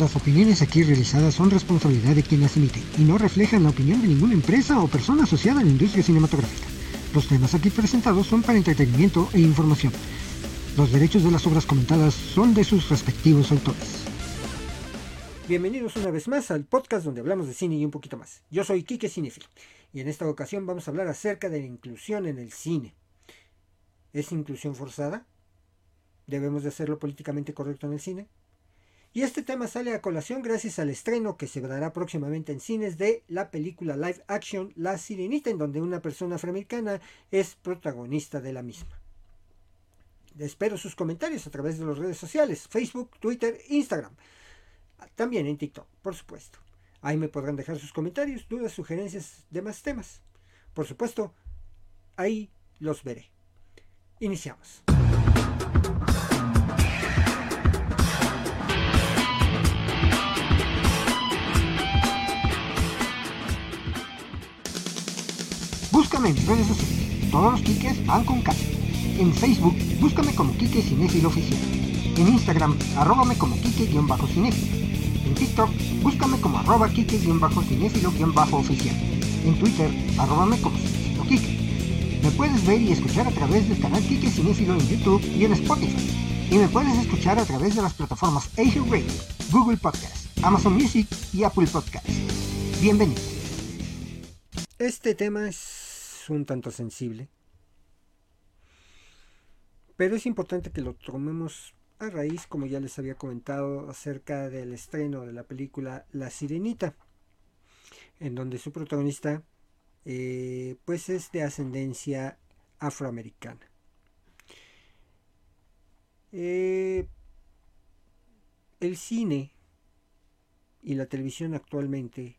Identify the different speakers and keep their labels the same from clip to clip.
Speaker 1: Las opiniones aquí realizadas son responsabilidad de quien las emite y no reflejan la opinión de ninguna empresa o persona asociada a la industria cinematográfica. Los temas aquí presentados son para entretenimiento e información. Los derechos de las obras comentadas son de sus respectivos autores. Bienvenidos una vez más al podcast donde hablamos de cine y un poquito más. Yo soy Kike Cinefil y en esta ocasión vamos a hablar acerca de la inclusión en el cine. ¿Es inclusión forzada? ¿Debemos de hacerlo políticamente correcto en el cine? Y este tema sale a colación gracias al estreno que se dará próximamente en cines de la película live action La Sirenita, en donde una persona afroamericana es protagonista de la misma. Espero sus comentarios a través de las redes sociales, Facebook, Twitter, Instagram. También en TikTok, por supuesto. Ahí me podrán dejar sus comentarios, dudas, sugerencias de más temas. Por supuesto, ahí los veré. Iniciamos. En redes sociales. Todos los Kikes van con K. En Facebook, búscame como Kike Cinéfilo Oficial. En Instagram, arróbame como Kike-Cinéfilo. En TikTok, búscame como arroba Kike-Cinéfilo-Oficial. En Twitter, arróbame como Cinéfilo Kike. Me puedes ver y escuchar a través del canal Kike Cinéfilo en YouTube y en Spotify. Y me puedes escuchar a través de las plataformas Asia Radio, Google Podcast, Amazon Music y Apple Podcast. Bienvenidos. Este tema es un tanto sensible. Pero es importante que lo tomemos a raíz, como ya les había comentado, acerca del estreno de la película La Sirenita, en donde su protagonista eh, pues es de ascendencia afroamericana. Eh, el cine y la televisión actualmente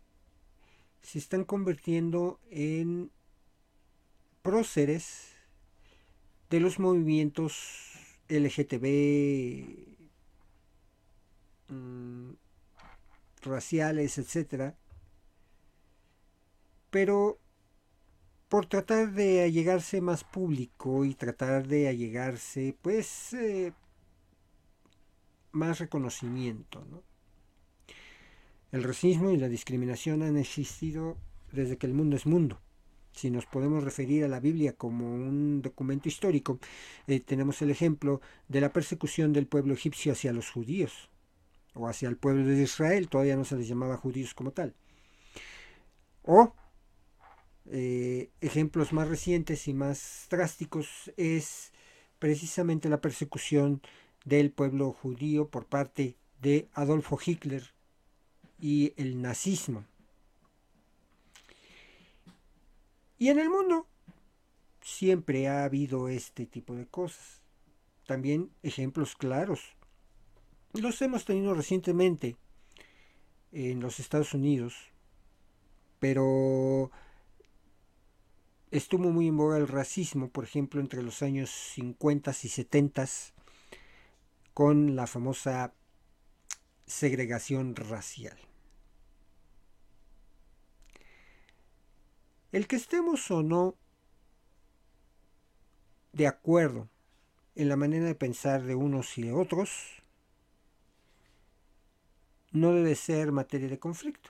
Speaker 1: se están convirtiendo en próceres de los movimientos LGTB, mm, raciales, etc. Pero por tratar de allegarse más público y tratar de allegarse, pues, eh, más reconocimiento. El racismo y la discriminación han existido desde que el mundo es mundo si nos podemos referir a la Biblia como un documento histórico, eh, tenemos el ejemplo de la persecución del pueblo egipcio hacia los judíos, o hacia el pueblo de Israel, todavía no se les llamaba judíos como tal. O eh, ejemplos más recientes y más drásticos es precisamente la persecución del pueblo judío por parte de Adolfo Hitler y el nazismo. Y en el mundo siempre ha habido este tipo de cosas. También ejemplos claros. Los hemos tenido recientemente en los Estados Unidos, pero estuvo muy en boga el racismo, por ejemplo, entre los años 50 y 70 con la famosa segregación racial. El que estemos o no de acuerdo en la manera de pensar de unos y de otros no debe ser materia de conflicto.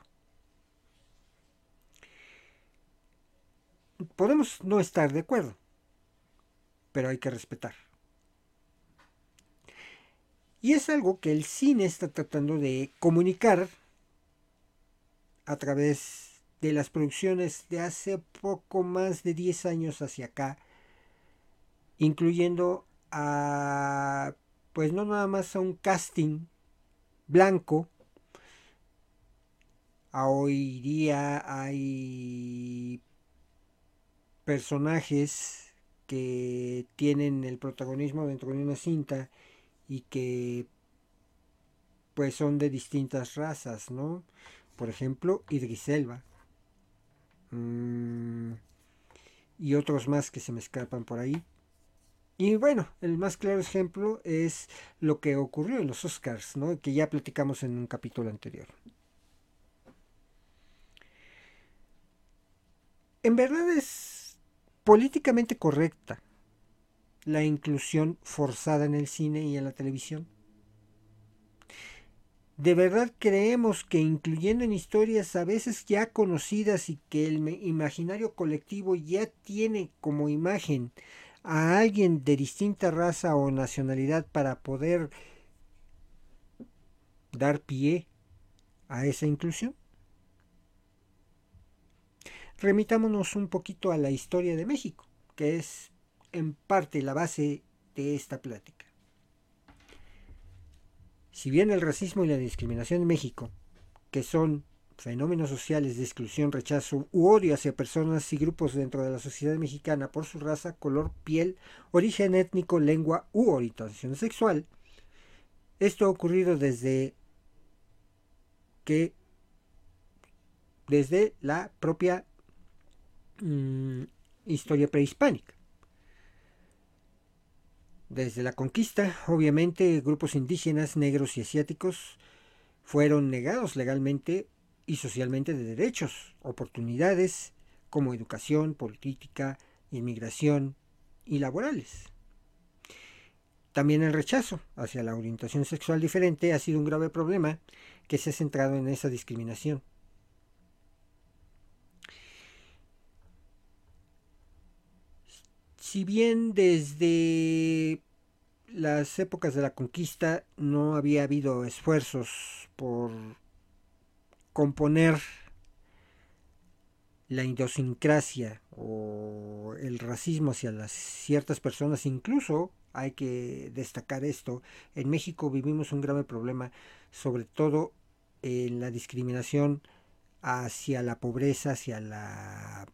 Speaker 1: Podemos no estar de acuerdo, pero hay que respetar. Y es algo que el cine está tratando de comunicar a través de las producciones de hace poco más de 10 años hacia acá, incluyendo a, pues no nada más a un casting blanco, a hoy día hay personajes que tienen el protagonismo dentro de una cinta y que pues son de distintas razas, ¿no? Por ejemplo, Idris Elba Mm, y otros más que se me escapan por ahí. Y bueno, el más claro ejemplo es lo que ocurrió en los Oscars, ¿no? que ya platicamos en un capítulo anterior. En verdad es políticamente correcta la inclusión forzada en el cine y en la televisión. ¿De verdad creemos que incluyendo en historias a veces ya conocidas y que el imaginario colectivo ya tiene como imagen a alguien de distinta raza o nacionalidad para poder dar pie a esa inclusión? Remitámonos un poquito a la historia de México, que es en parte la base de esta plática. Si bien el racismo y la discriminación en México, que son fenómenos sociales de exclusión, rechazo u odio hacia personas y grupos dentro de la sociedad mexicana por su raza, color, piel, origen étnico, lengua u orientación sexual, esto ha ocurrido desde que desde la propia mm, historia prehispánica. Desde la conquista, obviamente, grupos indígenas, negros y asiáticos fueron negados legalmente y socialmente de derechos, oportunidades como educación, política, inmigración y laborales. También el rechazo hacia la orientación sexual diferente ha sido un grave problema que se ha centrado en esa discriminación. Si bien desde las épocas de la conquista no había habido esfuerzos por componer la idiosincrasia o el racismo hacia las ciertas personas, incluso hay que destacar esto, en México vivimos un grave problema, sobre todo en la discriminación hacia la pobreza, hacia la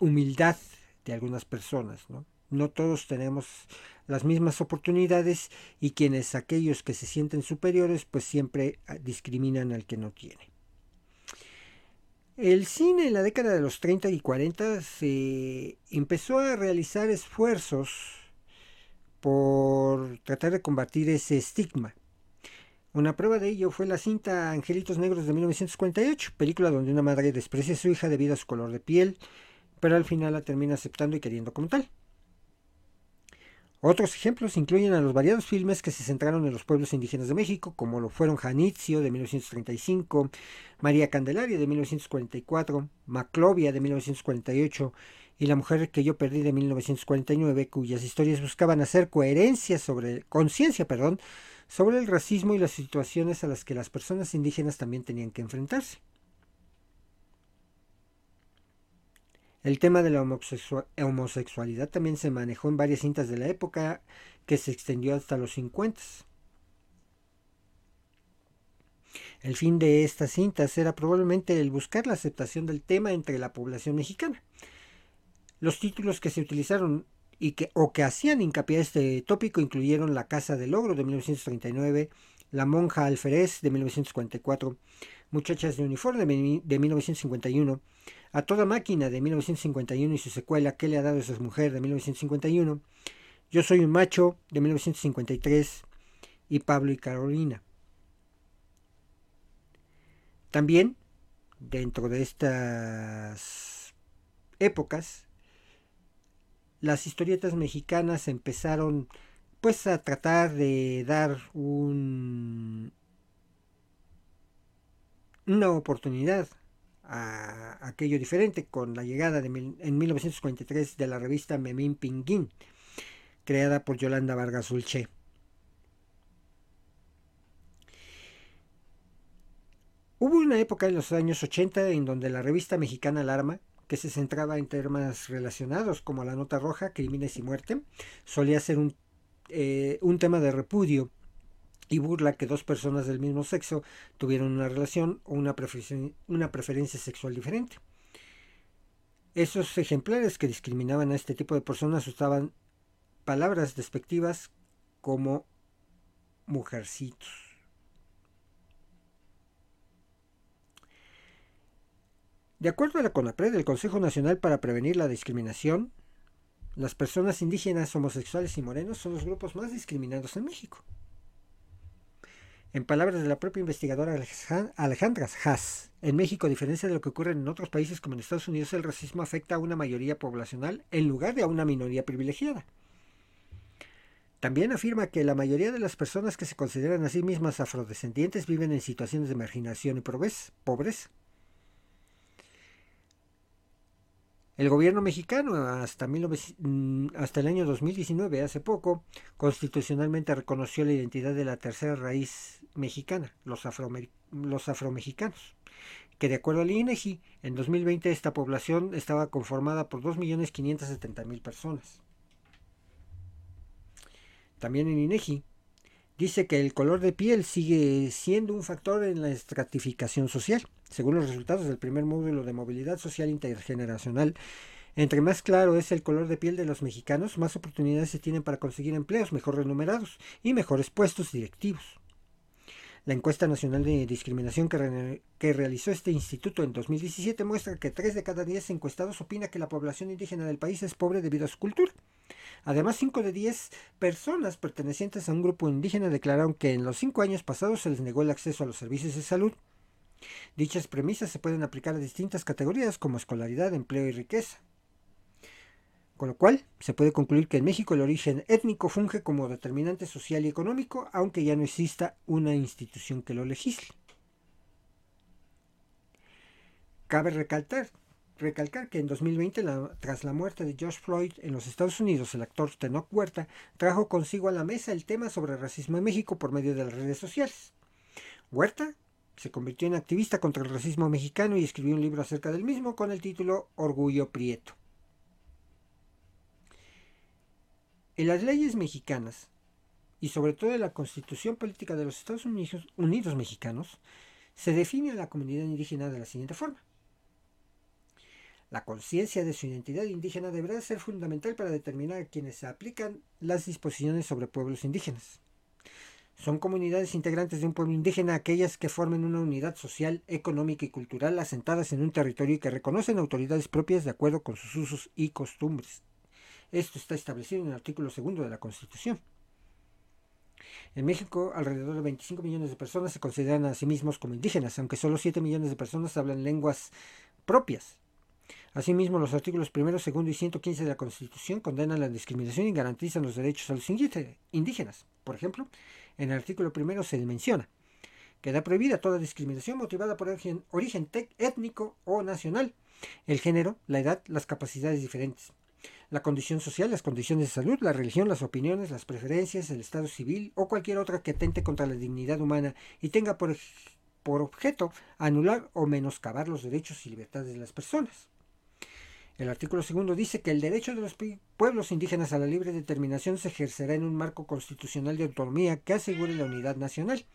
Speaker 1: humildad de algunas personas, ¿no? No todos tenemos las mismas oportunidades y quienes aquellos que se sienten superiores pues siempre ah, discriminan al que no tiene. El cine en la década de los 30 y 40 se empezó a realizar esfuerzos por tratar de combatir ese estigma. Una prueba de ello fue la cinta Angelitos Negros de 1948, película donde una madre desprecia a su hija debido a su color de piel, pero al final la termina aceptando y queriendo como tal. Otros ejemplos incluyen a los variados filmes que se centraron en los pueblos indígenas de México, como lo fueron Janitzio de 1935, María Candelaria de 1944, Maclovia de 1948 y La mujer que yo perdí de 1949, cuyas historias buscaban hacer coherencia sobre conciencia, perdón, sobre el racismo y las situaciones a las que las personas indígenas también tenían que enfrentarse. El tema de la homosexualidad también se manejó en varias cintas de la época que se extendió hasta los 50. El fin de estas cintas era probablemente el buscar la aceptación del tema entre la población mexicana. Los títulos que se utilizaron y que, o que hacían hincapié a este tópico incluyeron La Casa del Logro de 1939, La Monja Alférez de 1944, Muchachas de Uniforme de 1951, a toda máquina de 1951 y su secuela ¿Qué le ha dado esas mujeres de 1951? Yo soy un macho de 1953 y Pablo y Carolina. También dentro de estas épocas las historietas mexicanas empezaron pues a tratar de dar un, una oportunidad a aquello diferente con la llegada de en 1953 de la revista Memín Pinguín, creada por Yolanda Vargas Dulce. Hubo una época en los años 80 en donde la revista mexicana Alarma, que se centraba en temas relacionados como la nota roja, crímenes y muerte, solía ser un, eh, un tema de repudio y burla que dos personas del mismo sexo tuvieron una relación o una, una preferencia sexual diferente. Esos ejemplares que discriminaban a este tipo de personas usaban palabras despectivas como mujercitos. De acuerdo a la CONAPRED, del Consejo Nacional para Prevenir la Discriminación, las personas indígenas, homosexuales y morenos son los grupos más discriminados en México. En palabras de la propia investigadora Alejandra Haas, en México, a diferencia de lo que ocurre en otros países como en Estados Unidos, el racismo afecta a una mayoría poblacional en lugar de a una minoría privilegiada. También afirma que la mayoría de las personas que se consideran a sí mismas afrodescendientes viven en situaciones de marginación y pobreza. El gobierno mexicano, hasta, mm, el año 2019, hace poco, constitucionalmente reconoció la identidad de la tercera raíz mexicana, los, los afromexicanos, que de acuerdo al INEGI, e en 2020 esta población estaba conformada por 2.570.000 personas. También en INEGI dice que el color de piel sigue siendo un factor en la estratificación social. Según los resultados del primer módulo de movilidad social intergeneracional, entre más claro es el color de piel de los mexicanos, más oportunidades se tienen para conseguir empleos mejor remunerados y mejores puestos directivos. La encuesta nacional de discriminación que, realizó este instituto en 2017 muestra que 3 de cada 10 encuestados opina que la población indígena del país es pobre debido a su cultura. Además, 5 de 10 personas pertenecientes a un grupo indígena declararon que en los 5 años pasados se les negó el acceso a los servicios de salud. Dichas premisas se pueden aplicar a distintas categorías como escolaridad, empleo y riqueza. Con lo cual, se puede concluir que en México el origen étnico funge como determinante social y económico, aunque ya no exista una institución que lo legisle. Cabe recalcar, recalcar que en 2020, tras la muerte de George Floyd en los Estados Unidos, el actor Tenoch Huerta trajo consigo a la mesa el tema sobre racismo en México por medio de las redes sociales. Huerta se convirtió en activista contra el racismo mexicano y escribió un libro acerca del mismo con el título Orgullo Prieto. En las leyes mexicanas, y sobre todo en la constitución política de los Estados Unidos, Unidos mexicanos, se define a la comunidad indígena de la siguiente forma. La conciencia de su identidad indígena deberá ser fundamental para determinar a quienes se aplican las disposiciones sobre pueblos indígenas. Son comunidades integrantes de un pueblo indígena aquellas que formen una unidad social, económica y cultural asentadas en un territorio y que reconocen autoridades propias de acuerdo con sus usos y costumbres. Esto está establecido en el artículo segundo de la Constitución. En México, alrededor de 25 millones de personas se consideran a sí mismos como indígenas, aunque solo 7 millones de personas hablan lenguas propias. Asimismo, los artículos 1, 2 y 115 de la Constitución condenan la discriminación y garantizan los derechos a los indígenas. Por ejemplo, en el artículo 1 se menciona que da prohibida toda discriminación motivada por origen, origen étnico o nacional, el género, la edad, las capacidades diferentes la condición social, las condiciones de salud, la religión, las opiniones, las preferencias, el estado civil o cualquier otra que atente contra la dignidad humana y tenga por, por objeto anular o menoscabar los derechos y libertades de las personas. El artículo segundo dice que el derecho de los pueblos indígenas a la libre determinación se ejercerá en un marco constitucional de autonomía que asegure la unidad nacional.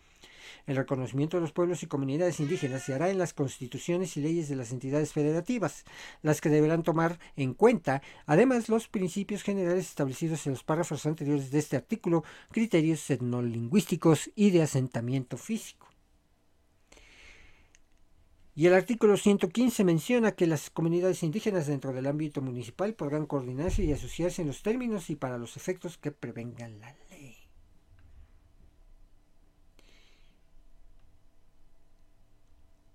Speaker 1: El reconocimiento de los pueblos y comunidades indígenas se hará en las constituciones y leyes de las entidades federativas, las que deberán tomar en cuenta, además, los principios generales establecidos en los párrafos anteriores de este artículo, criterios etnolingüísticos y de asentamiento físico. Y el artículo 115 menciona que las comunidades indígenas dentro del ámbito municipal podrán coordinarse y asociarse en los términos y para los efectos que prevengan la ley.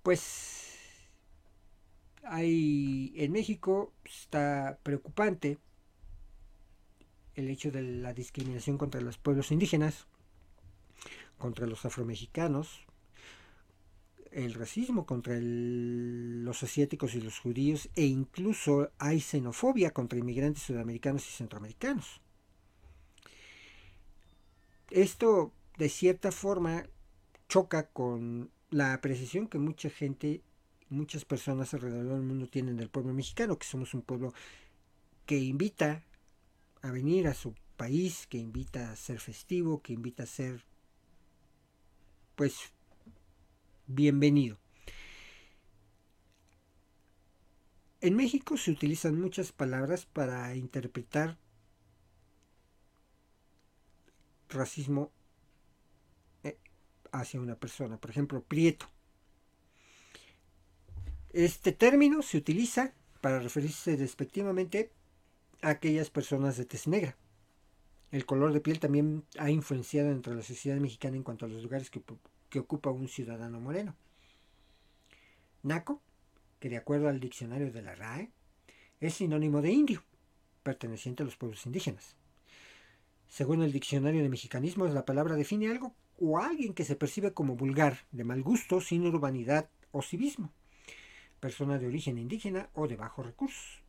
Speaker 1: pues hay en México está preocupante el hecho de la discriminación contra los pueblos indígenas, contra los afromexicanos, el racismo contra los asiáticos y los judíos e incluso hay xenofobia contra inmigrantes sudamericanos y centroamericanos. Esto de cierta forma choca con la apreciación que mucha gente, muchas personas alrededor del mundo tienen del pueblo mexicano, que somos un pueblo que invita a venir a su país, que invita a ser festivo, que invita a ser, pues, bienvenido. En México se utilizan muchas palabras para interpretar racismo hacia una persona. Por ejemplo, prieto. Este término se utiliza para referirse despectivamente a aquellas personas de tez negra. El color de piel también ha influenciado entre la sociedad mexicana en cuanto a los lugares que, que ocupa un ciudadano moreno. Naco, que de acuerdo al diccionario de la RAE, es sinónimo de indio, perteneciente a los pueblos indígenas. Según el diccionario de mexicanismos, la palabra define algo o alguien que se percibe como vulgar, de mal gusto, sin urbanidad o civismo, persona de origen indígena o de bajos recursos.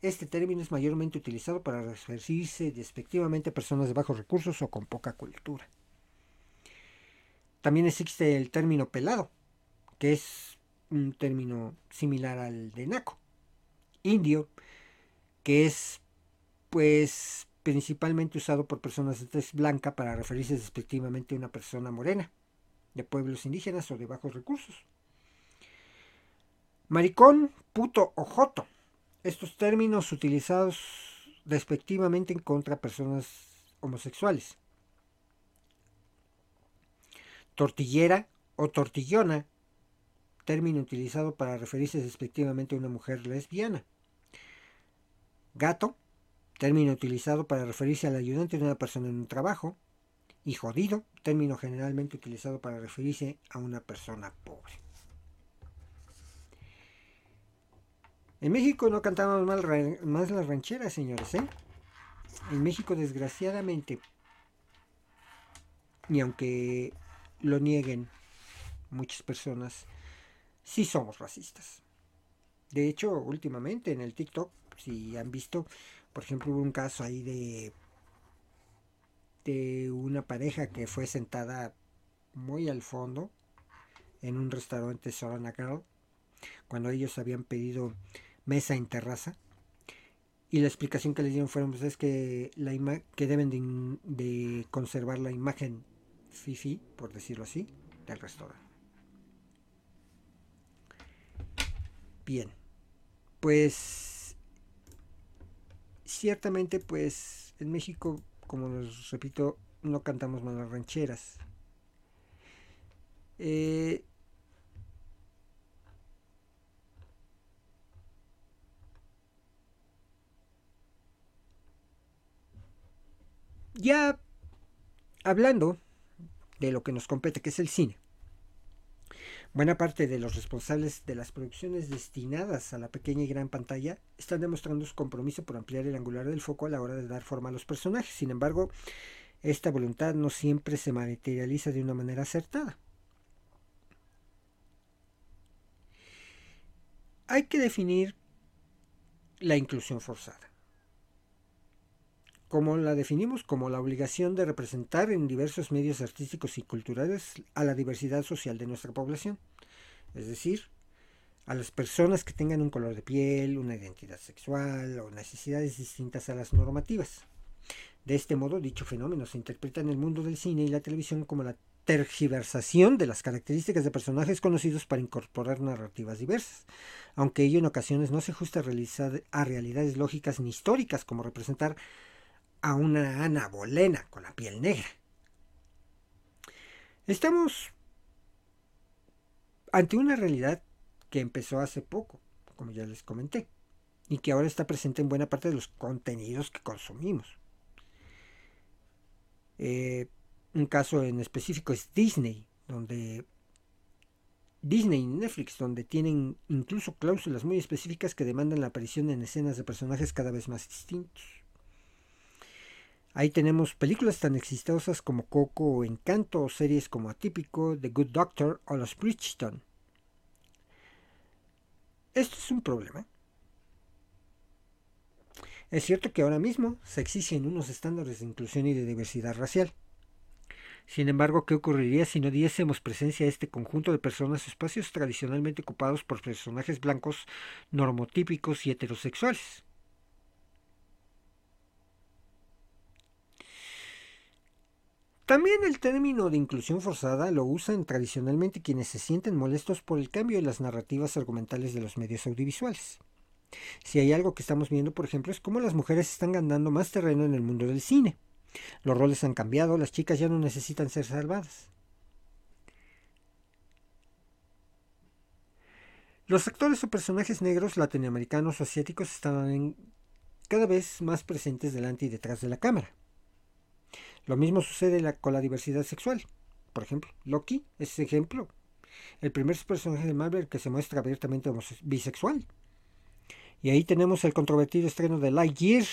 Speaker 1: Este término es mayormente utilizado para referirse despectivamente a personas de bajos recursos o con poca cultura. También existe el término pelado, que es un término similar al de naco. Indio, que es pues principalmente usado por personas de tez blanca para referirse despectivamente a una persona morena, de pueblos indígenas o de bajos recursos. Maricón, puto o joto. Estos términos utilizados despectivamente en contra de personas homosexuales. Tortillera o tortillona, término utilizado para referirse despectivamente a una mujer lesbiana. Gato, término utilizado para referirse al ayudante de una persona en un trabajo. Y jodido, término generalmente utilizado para referirse a una persona pobre. En México no cantamos más, más las rancheras, señores, ¿eh? En México, desgraciadamente, y aunque lo nieguen muchas personas, sí somos racistas. De hecho, últimamente en el TikTok, si han visto, por ejemplo, hubo un caso ahí de de una pareja que fue sentada muy al fondo en un restaurante Sorana Girl cuando ellos habían pedido mesa en terraza y la explicación que les dieron fue pues, es que la que deben de conservar la imagen fifi, por decirlo así, del restaurante. Bien, pues ciertamente pues en México, como les repito, no cantamos más las rancheras. Eh, ya hablando de lo que nos compete, que es el cine. Buena parte de los responsables de las producciones destinadas a la pequeña y gran pantalla están demostrando su compromiso por ampliar el angular del foco a la hora de dar forma a los personajes. Sin embargo, esta voluntad no siempre se materializa de una manera acertada. Hay que definir la inclusión forzada como la definimos como la obligación de representar en diversos medios artísticos y culturales a la diversidad social de nuestra población, es decir, a las personas que tengan un color de piel, una identidad sexual o necesidades distintas a las normativas. De este modo, dicho fenómeno se interpreta en el mundo del cine y la televisión como la tergiversación de las características de personajes conocidos para incorporar narrativas diversas, aunque ello en ocasiones no se ajusta a realidades lógicas ni históricas, como representar a una Ana Bolena con la piel negra. Estamos ante una realidad que empezó hace poco, como ya les comenté, y que ahora está presente en buena parte de los contenidos que consumimos. Eh, un caso en específico es Disney, donde Disney y Netflix, donde tienen incluso cláusulas muy específicas que demandan la aparición en escenas de personajes cada vez más distintos. Ahí tenemos películas tan exitosas como Coco o Encanto, o series como Atípico, The Good Doctor o Los Bridgeton. Esto es un problema. Es cierto que ahora mismo se exigen unos estándares de inclusión y de diversidad racial. Sin embargo, ¿qué ocurriría si no diésemos presencia a este conjunto de personas espacios tradicionalmente ocupados por personajes blancos normotípicos y heterosexuales? También el término de inclusión forzada lo usan tradicionalmente quienes se sienten molestos por el cambio de las narrativas argumentales de los medios audiovisuales. Si hay algo que estamos viendo, por ejemplo, es cómo las mujeres están ganando más terreno en el mundo del cine. Los roles han cambiado, las chicas ya no necesitan ser salvadas. Los actores o personajes negros, latinoamericanos o asiáticos están cada vez más presentes delante y detrás de la cámara. Lo mismo sucede con la diversidad sexual. Por ejemplo, Loki es ejemplo. El primer personaje de Marvel que se muestra abiertamente bisexual. Y ahí tenemos el controvertido estreno de Lightyear,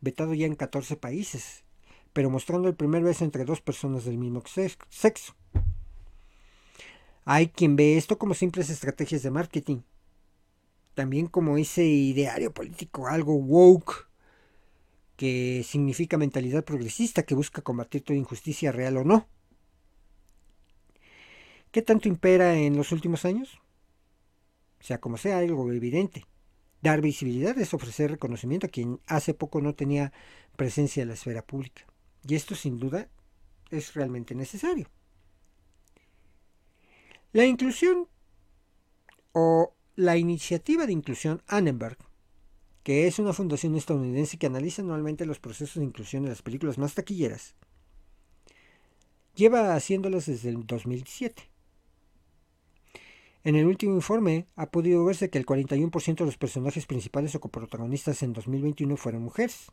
Speaker 1: vetado ya en 14 países. pero mostrando el primer beso entre dos personas del mismo sexo. Hay quien ve esto como simples estrategias de marketing, también como ese ideario político, algo woke, que significa mentalidad progresista que busca combatir toda injusticia real o no. ¿Qué tanto impera en los últimos años? Sea como sea, algo evidente. Dar visibilidad es ofrecer reconocimiento a quien hace poco no tenía presencia en la esfera pública. Y esto sin duda es realmente necesario. La inclusión o la iniciativa de inclusión Annenberg, que es una fundación estadounidense que analiza anualmente los procesos de inclusión de las películas más taquilleras, lleva haciéndolas desde el 2007. En el último informe ha podido verse que el 41% de los personajes principales o coprotagonistas en 2021 fueron mujeres.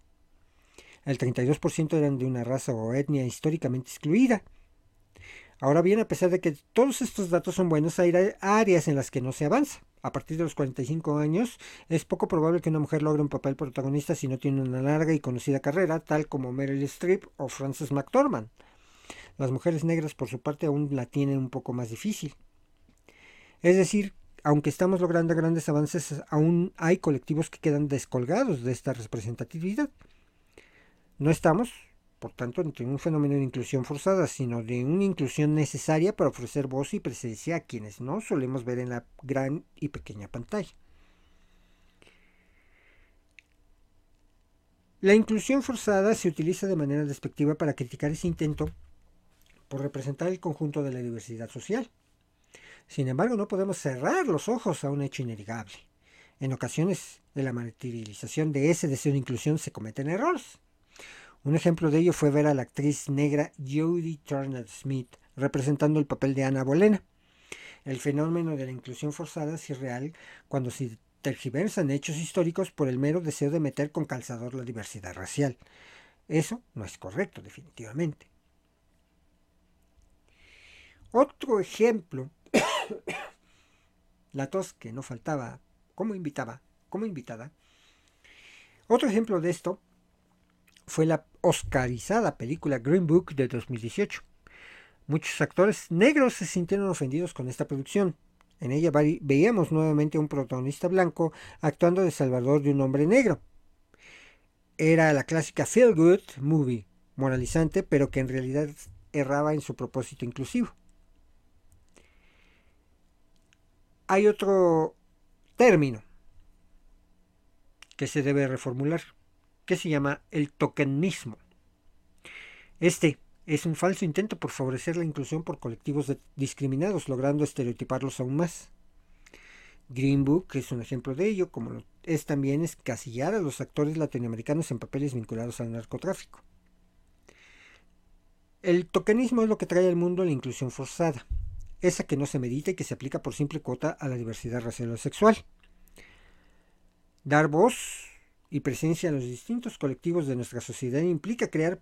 Speaker 1: El 32% eran de una raza o etnia históricamente excluida. Ahora bien, a pesar de que todos estos datos son buenos, hay áreas en las que no se avanza. A partir de los 45 años, es poco probable que una mujer logre un papel protagonista si no tiene una larga y conocida carrera, tal como Meryl Streep o Frances McDormand. Las mujeres negras, por su parte, aún la tienen un poco más difícil. Es decir, aunque estamos logrando grandes avances, aún hay colectivos que quedan descolgados de esta representatividad. No estamos, por tanto, ante un fenómeno de inclusión forzada, sino de una inclusión necesaria para ofrecer voz y presencia a quienes no solemos ver en la gran y pequeña pantalla. La inclusión forzada se utiliza de manera despectiva para criticar ese intento por representar el conjunto de la diversidad social. Sin embargo, no podemos cerrar los ojos a un hecho innegable. En ocasiones de la materialización de ese deseo de inclusión se cometen errores. Un ejemplo de ello fue ver a la actriz negra Jodie Turner Smith representando el papel de Ana Bolena. El fenómeno de la inclusión forzada es irreal cuando se tergiversan hechos históricos por el mero deseo de meter con calzador la diversidad racial. Eso no es correcto, definitivamente. Otro ejemplo la tos que no faltaba como invitaba, como invitada. Otro ejemplo de esto fue la oscarizada película Green Book de 2018. Muchos actores negros se sintieron ofendidos con esta producción. En ella veíamos nuevamente a un protagonista blanco actuando de salvador de un hombre negro. Era la clásica feel good movie, moralizante, pero que en realidad erraba en su propósito inclusivo. hay otro término que se debe reformular, que se llama el tokenismo. Este es un falso intento por favorecer la inclusión por colectivos discriminados, logrando estereotiparlos aún más. Green Book es un ejemplo de ello, como es también escasillar a los actores latinoamericanos en papeles vinculados al narcotráfico. El tokenismo es lo que trae al mundo la inclusión forzada esa que no se medita y que se aplica por simple cuota a la diversidad racial o sexual. Dar voz y presencia en los distintos colectivos de nuestra sociedad implica crear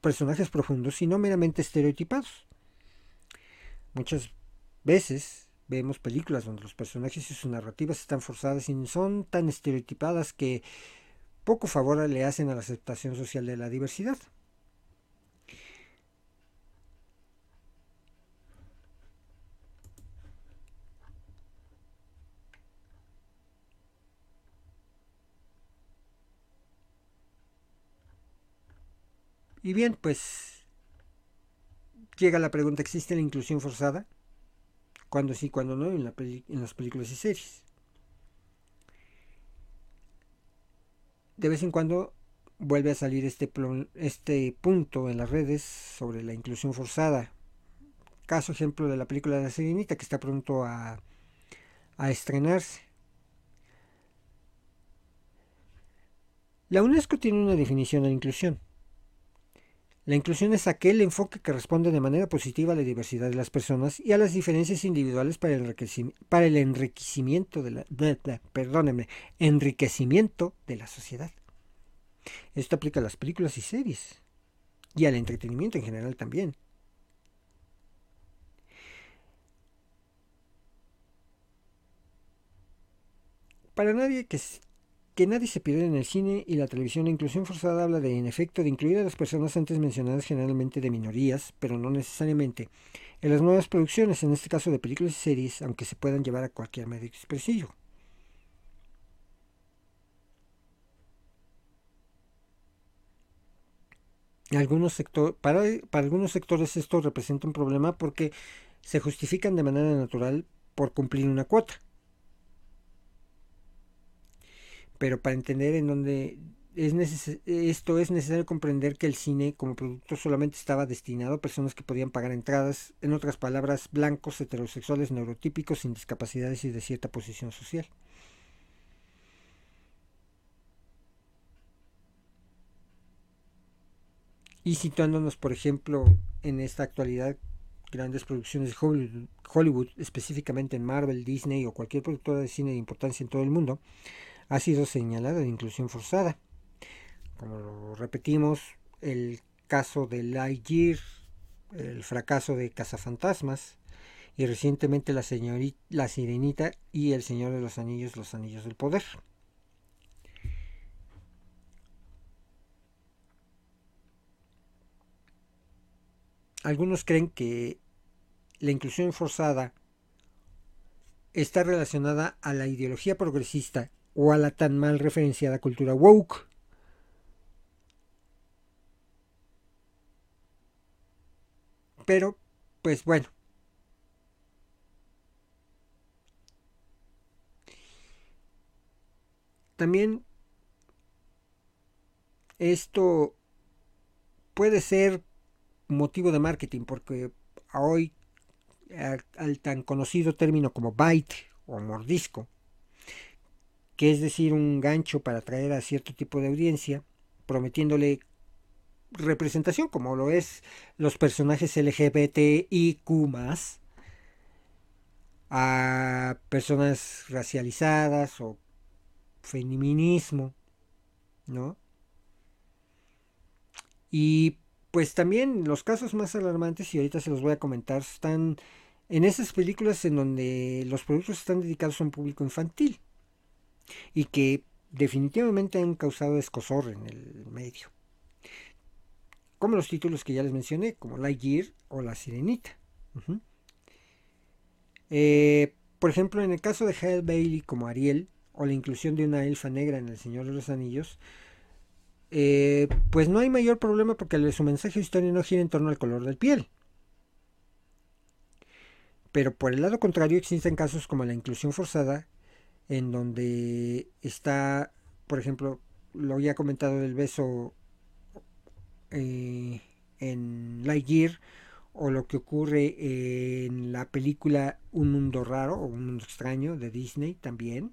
Speaker 1: personajes profundos y no meramente estereotipados. Muchas veces vemos películas donde los personajes y sus narrativas están forzadas y son tan estereotipadas que poco favor le hacen a la aceptación social de la diversidad. Y bien, pues llega la pregunta, ¿existe la inclusión forzada? ¿Cuándo sí, cuándo no en, las películas y series? De vez en cuando vuelve a salir este, este punto en las redes sobre la inclusión forzada. Caso ejemplo de la película de la Sirenita que está pronto a, a estrenarse. La UNESCO tiene una definición de la inclusión. La inclusión es aquel enfoque que responde de manera positiva a la diversidad de las personas y a las diferencias individuales para el, enriquecimiento de la, enriquecimiento de la sociedad. Esto aplica a las películas y series y al entretenimiento en general también. Para nadie que que nadie se pierde en el cine y la televisión. La inclusión forzada habla de, en efecto, de incluir a las personas antes mencionadas generalmente de minorías, pero no necesariamente, en las nuevas producciones, en este caso de películas y series, aunque se puedan llevar a cualquier medio expresivo. Algunos sector, para, para algunos sectores esto representa un problema porque se justifican de manera natural por cumplir una cuota. Pero para entender en dónde es esto es necesario comprender que el cine como producto solamente estaba destinado a personas que podían pagar entradas, en otras palabras, blancos, heterosexuales, neurotípicos, sin discapacidades y de cierta posición social. Y situándonos, por ejemplo, en esta actualidad, grandes producciones de Hollywood, Hollywood, específicamente en Marvel, Disney o cualquier productora de cine de importancia en todo el mundo, ha sido señalada de inclusión forzada. Como lo repetimos, el caso de Lightyear, el fracaso de Cazafantasmas y recientemente la, señorita, la Sirenita y el Señor de los Anillos, los Anillos del Poder. Algunos creen que la inclusión forzada está relacionada a la ideología progresista o a la tan mal referenciada cultura woke. Pero, pues bueno. También esto puede ser motivo de marketing, porque hoy al, tan conocido término como bite o mordisco, que es decir, un gancho para atraer a cierto tipo de audiencia, prometiéndole representación, como lo es los personajes LGBTIQ, a personas racializadas o feminismo, ¿no? Y pues también los casos más alarmantes, y ahorita se los voy a comentar, están en esas películas en donde los productos están dedicados a un público infantil y que definitivamente han causado escosor en el medio. Como los títulos que ya les mencioné, como Lightyear o La Sirenita. Eh, por ejemplo, en el caso de Halle Bailey como Ariel, o la inclusión de una elfa negra en El Señor de los Anillos, eh, pues no hay mayor problema porque su mensaje historia no gira en torno al color del piel. Pero por el lado contrario existen casos como la inclusión forzada, en donde está, por ejemplo, lo ya comentado del beso eh, en Lightyear, o lo que ocurre en la película Un Mundo Raro o Un Mundo Extraño de Disney también.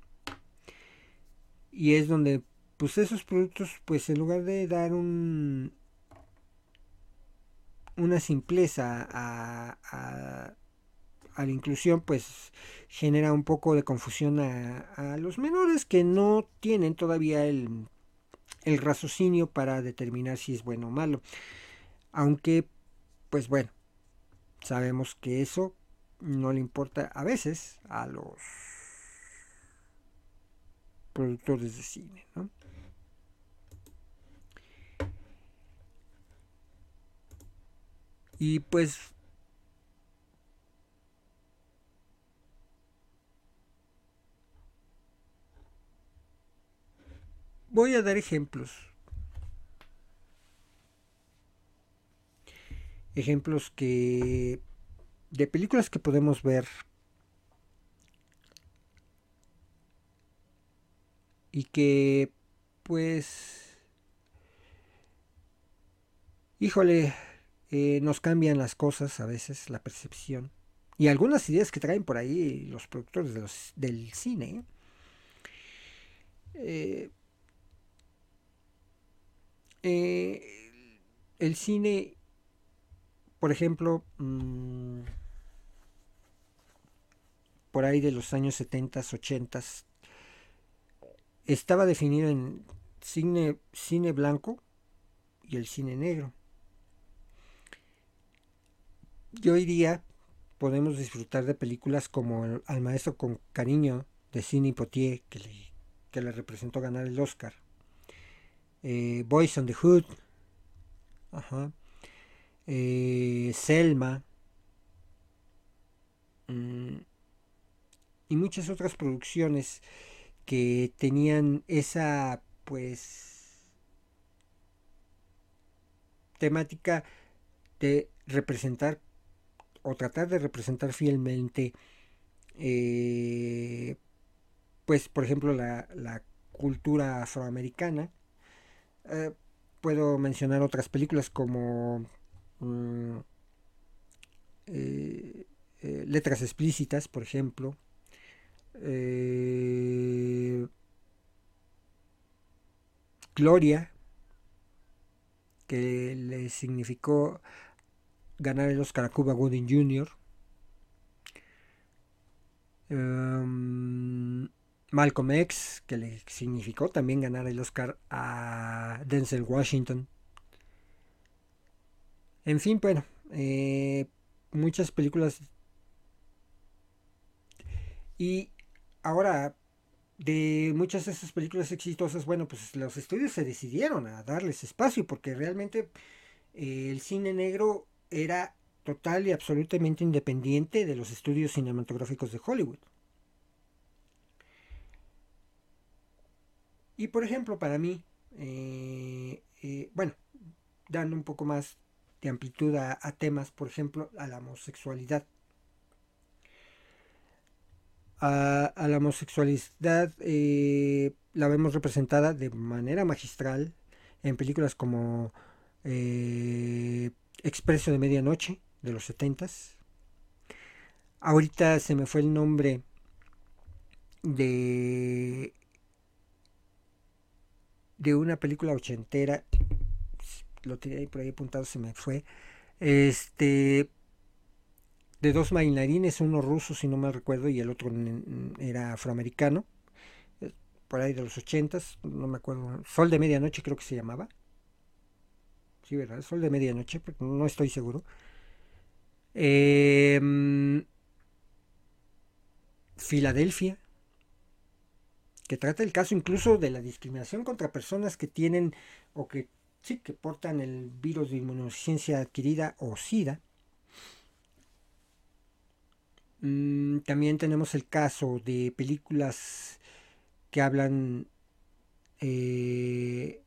Speaker 1: Y es donde pues esos productos, pues en lugar de dar un una simpleza a, la inclusión, pues genera un poco de confusión a, los menores que no tienen todavía el, el raciocinio para determinar si es bueno o malo. Aunque, pues bueno, sabemos que eso no le importa a veces a los productores de cine, ¿no? Y pues voy a dar ejemplos. Ejemplos que de películas que podemos ver y que pues híjole eh, nos cambian las cosas a veces, la percepción. Y algunas ideas que traen por ahí los productores del cine. Eh, eh, el cine, por ejemplo, mm, por ahí de los años 70, 80, estaba definido en cine, cine blanco y el cine negro. Y hoy día podemos disfrutar de películas como Al maestro con cariño de Cine Potier, que que le representó ganar el Oscar. Eh, Boys on the Hood, eh, Selma, mm, y muchas otras producciones que tenían esa, pues, temática de representar o tratar de representar fielmente eh, pues por ejemplo la, cultura afroamericana eh, puedo mencionar otras películas como mm, eh, letras explícitas por ejemplo Gloria que le significó ganar el Oscar a Cuba Gooding Jr. Em, Malcolm X, que le significó también ganar el Oscar a Denzel Washington. En fin, bueno, eh, muchas películas. Y ahora, de muchas de esas películas exitosas, bueno, pues los estudios se decidieron a darles espacio porque realmente eh, el cine negro era total y absolutamente independiente de los estudios cinematográficos de Hollywood. Y por ejemplo, para mí, eh, eh, bueno, dando un poco más de amplitud a, temas, por ejemplo, a la homosexualidad. A, la homosexualidad eh, la vemos representada de manera magistral en películas como Expreso de Medianoche de los setentas. Ahorita se me fue el nombre de de una película ochentera. Lo tenía ahí por ahí apuntado, se me fue. Este de dos bailarines, uno ruso si no me recuerdo y el otro era afroamericano, eh, por ahí de los ochentas, no me acuerdo, Sol de Medianoche creo que se llamaba, sí, ¿verdad? Sol de medianoche, no estoy seguro. Em, Filadelfia, que trata el caso incluso de la discriminación contra personas que tienen o que sí que portan el virus de inmunodeficiencia adquirida o SIDA. Mm, también tenemos el caso de películas que hablan eh,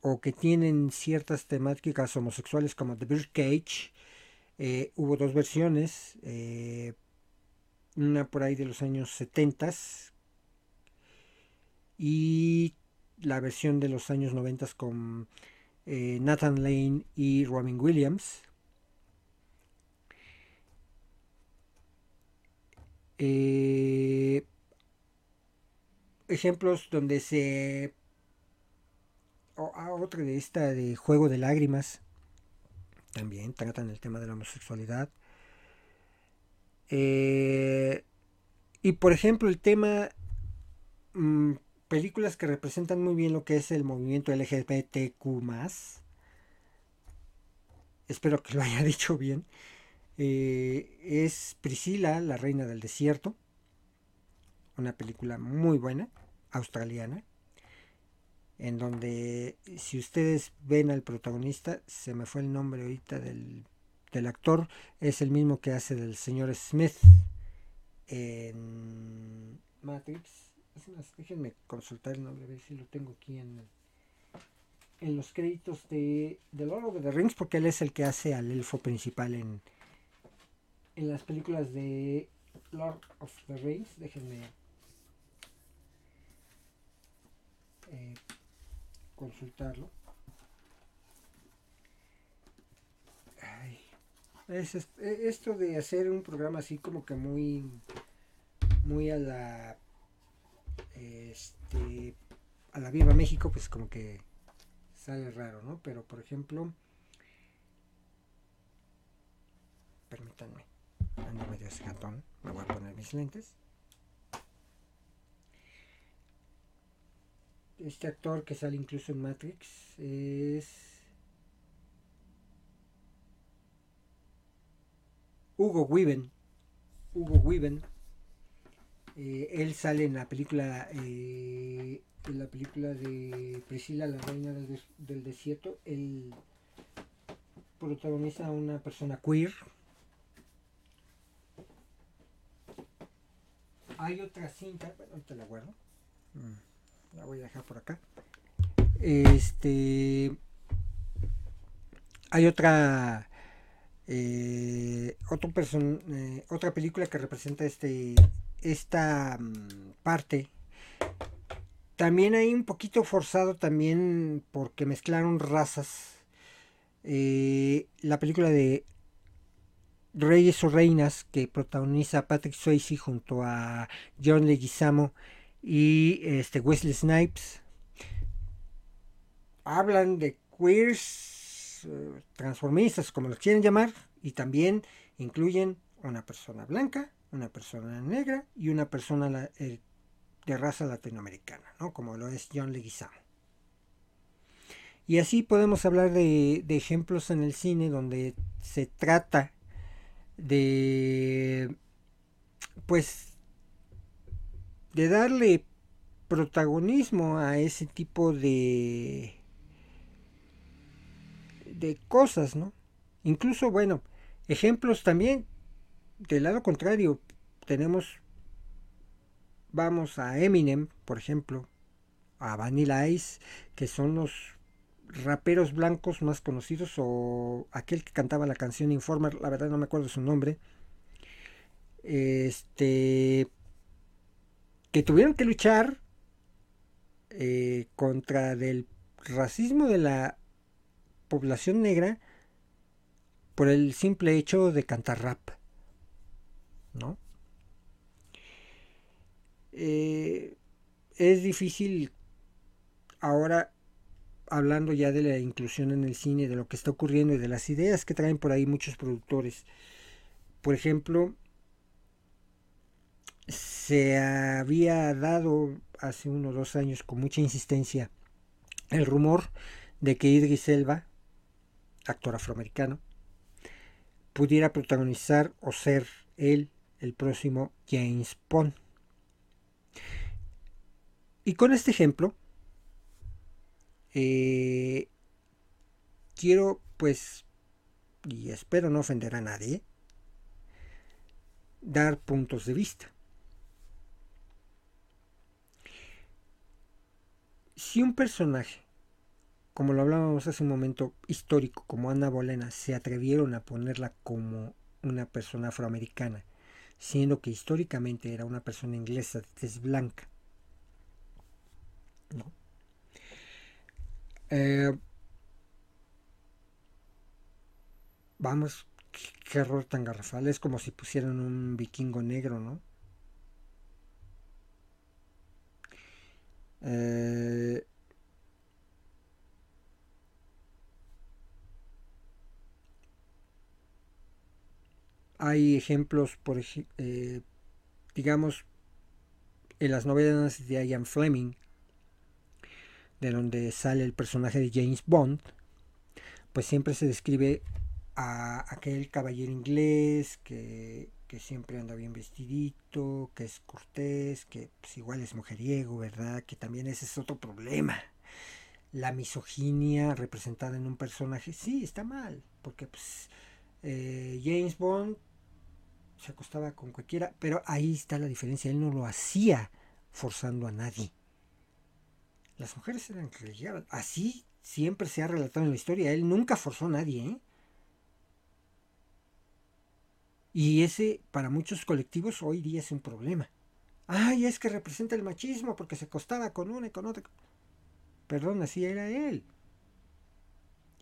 Speaker 1: o que tienen ciertas temáticas homosexuales como The Birdcage. Eh, hubo dos versiones, eh, una por ahí de los años 70 y la versión de los años 90 con eh, Nathan Lane y Robin Williams. ejemplos donde se otra de esta de Juego de Lágrimas. También tratan el tema de la homosexualidad. Eh, y por ejemplo el tema, mm, películas que representan muy bien lo que es el movimiento LGBTQ Espero que lo haya dicho bien. Eh, es Priscila, la reina del desierto. Una película muy buena, australiana en donde si ustedes ven al protagonista, se me fue el nombre ahorita del, actor, es el mismo que hace del señor Smith en Matrix. Déjenme consultar el nombre, a ver si lo tengo aquí en, en los créditos de, Lord of the Rings, porque él es el que hace al elfo principal en, en las películas de Lord of the Rings. Déjenme eh, consultarlo. es, esto de hacer un programa así como que muy muy a la este a la viva México pues como que sale raro no pero por ejemplo permítanme ando medio gatón me voy a poner mis lentes este actor que sale incluso en Matrix es Hugo Weaven. Hugo Weaven. Eh, él sale en la película eh, en la película de Priscila, la reina del, del desierto, él protagoniza a una persona queer. Hay otra cinta, bueno, ahorita la guardo. Mm, la voy a dejar por acá. Este. Hay otra. Eh, otro person, eh, otra película que representa este esta mm, parte. También hay un poquito forzado también porque mezclaron razas. Eh, la película de Reyes o Reinas que protagoniza Patrick Swayze junto a John Leguizamo y este Wesley Snipes. Hablan de queers eh, transformistas como los quieren llamar y también incluyen una persona blanca una persona negra y una persona eh, de raza latinoamericana, ¿no? como lo es John Leguizamo. Y así podemos hablar de, ejemplos en el cine donde se trata de, pues, de darle protagonismo a ese tipo de, de cosas, ¿no? Incluso, bueno, ejemplos también del lado contrario, tenemos, vamos a Eminem, por ejemplo, a Vanilla Ice, que son los raperos blancos más conocidos, o aquel que cantaba la canción Informer, la verdad no me acuerdo su nombre, este, que tuvieron que luchar eh, contra el racismo de la población negra por el simple hecho de cantar rap. ¿No? Eh, es difícil ahora hablando ya de la inclusión en el cine, de lo que está ocurriendo y de las ideas que traen por ahí muchos productores. Por ejemplo, se había dado hace unos dos años con mucha insistencia el rumor de que Idris Elba, actor afroamericano, pudiera protagonizar o ser él el próximo James Bond. Y con este ejemplo, eh, quiero pues, y espero no ofender a nadie, dar puntos de vista. Si un personaje, como lo hablábamos hace un momento, histórico, como Ana Bolena, se atrevieron a ponerla como una persona afroamericana siendo que históricamente era una persona inglesa de blanca. ¿No? Eh, vamos, qué, error tan garrafal. Es como si pusieran un vikingo negro, ¿no? Eh, Hay ejemplos, por eh, digamos, en las novelas de Ian Fleming, de donde sale el personaje de James Bond, pues siempre se describe a aquel caballero inglés que, siempre anda bien vestidito, que es cortés, que pues, igual es mujeriego, ¿verdad? Que también ese es otro problema. La misoginia representada en un personaje, sí, está mal, porque pues, eh, James Bond se acostaba con cualquiera, pero ahí está la diferencia, él no lo hacía forzando a nadie. Las mujeres eran que. Así siempre se ha relatado en la historia, él nunca forzó a nadie. ¿eh? Y ese para muchos colectivos hoy día es un problema. Ay, es que representa el machismo porque se acostaba con una y con otra. Perdón, así era él.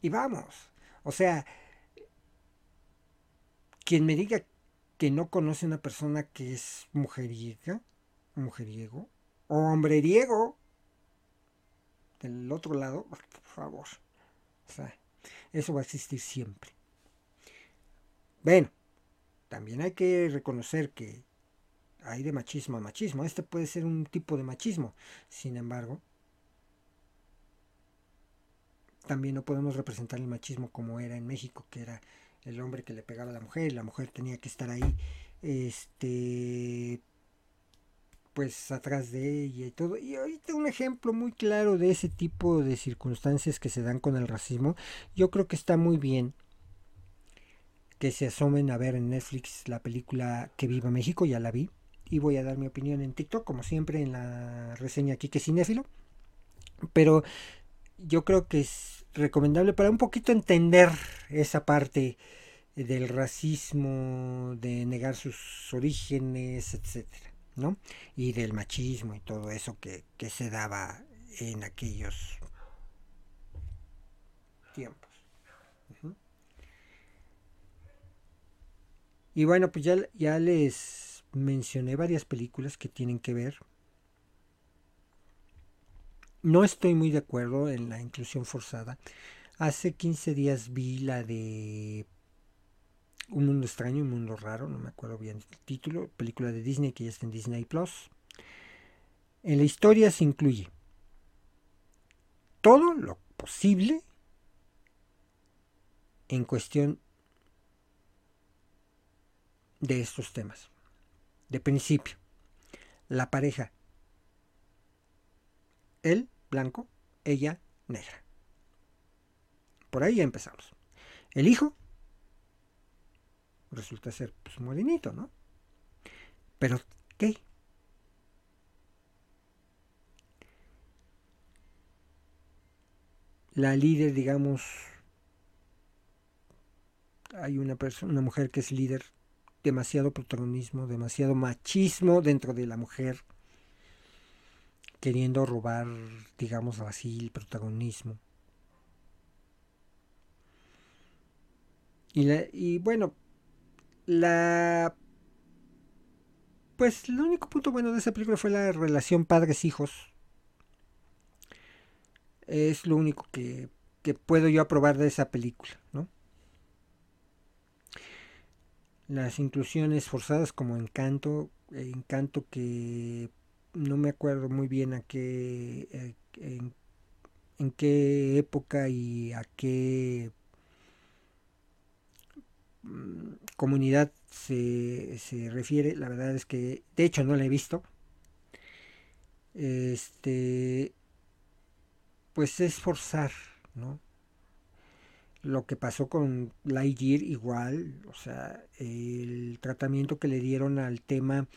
Speaker 1: Y vamos. O sea, quien me diga que no conoce una persona que es mujeriega, mujeriego, o hombreriego, del otro lado, por favor. O sea, eso va a existir siempre. Bueno, también hay que reconocer que hay de machismo a machismo. Este puede ser un tipo de machismo. Sin embargo, también no podemos representar el machismo como era en México, que era el hombre que le pegaba a la mujer y la mujer tenía que estar ahí este pues atrás de ella y todo. Y ahorita un ejemplo muy claro de ese tipo de circunstancias que se dan con el racismo, yo creo que está muy bien que se asomen a ver en Netflix la película Que Viva México, ya la vi, y voy a dar mi opinión en TikTok, como siempre en la reseña aquí que cinéfilo. Pero yo creo que es recomendable para un poquito entender esa parte del racismo, de negar sus orígenes, etcétera, ¿no? Y del machismo y todo eso que, se daba en aquellos tiempos. Y bueno, pues ya, ya les mencioné varias películas que tienen que ver. No estoy muy de acuerdo en la inclusión forzada. Hace 15 días vi la de un mundo extraño, un mundo raro, no me acuerdo bien el título, película de Disney que ya está en Disney Plus. En la historia se incluye todo lo posible en cuestión de estos temas. De principio, la pareja, él blanco, ella negra. Por ahí empezamos. El hijo resulta ser pues morenito, ¿no? Pero, ¿qué? La líder, digamos, hay una persona, una mujer que es líder, demasiado protagonismo, demasiado machismo dentro de la mujer, queriendo robar, digamos así, el protagonismo. Y, y bueno, la... Pues el único punto bueno de esa película fue la relación padres-hijos. Es lo único que, que puedo yo aprobar de esa película, ¿no? Las inclusiones forzadas como Encanto, Encanto que no me acuerdo muy bien a qué, eh, en, qué época y a qué Mm, comunidad se, se, refiere, la verdad es que de hecho no la he visto. Este pues es forzar, ¿no? Lo que pasó con Lightyear igual, o sea, el tratamiento que le dieron al tema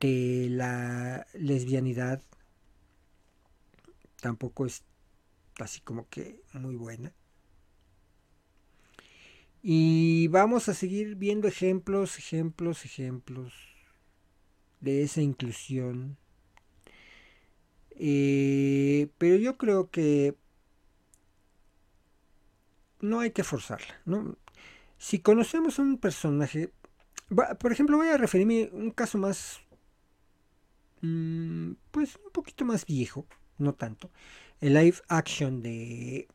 Speaker 1: de la lesbianidad tampoco es así como que muy buena. Y vamos a seguir viendo ejemplos, ejemplos, ejemplos de esa inclusión. Eh, pero yo creo que no hay que forzarla. ¿no? Si conocemos a un personaje, por ejemplo, voy a referirme a un caso más, pues un poquito más viejo, no tanto, el live action de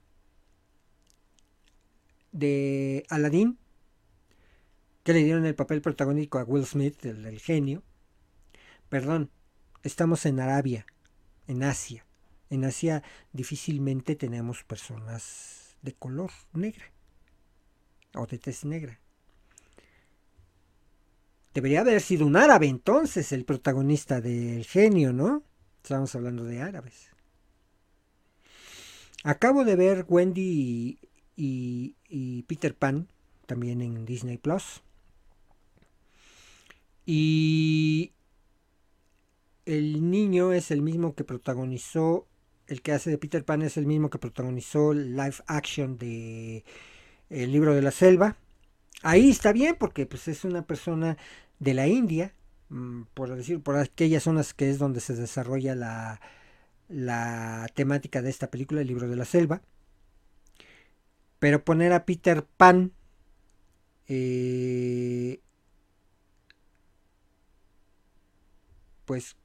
Speaker 1: de Aladdin, que le dieron el papel protagónico a Will Smith, el, genio. Perdón, estamos en Arabia, en Asia. En Asia difícilmente tenemos personas de color negra o de tez negra. Debería haber sido un árabe entonces el protagonista del genio, ¿no? Estamos hablando de árabes. Acabo de ver Wendy y, Peter Pan, también en Disney Plus. Y el niño es el mismo que protagonizó, el que hace de Peter Pan es el mismo que protagonizó live action de El libro de la selva. Ahí está bien porque pues es una persona de la India, mm, por decir, por aquellas zonas que es donde se desarrolla la, la temática de esta película, El libro de la selva. Pero poner a Peter Pan eh, pues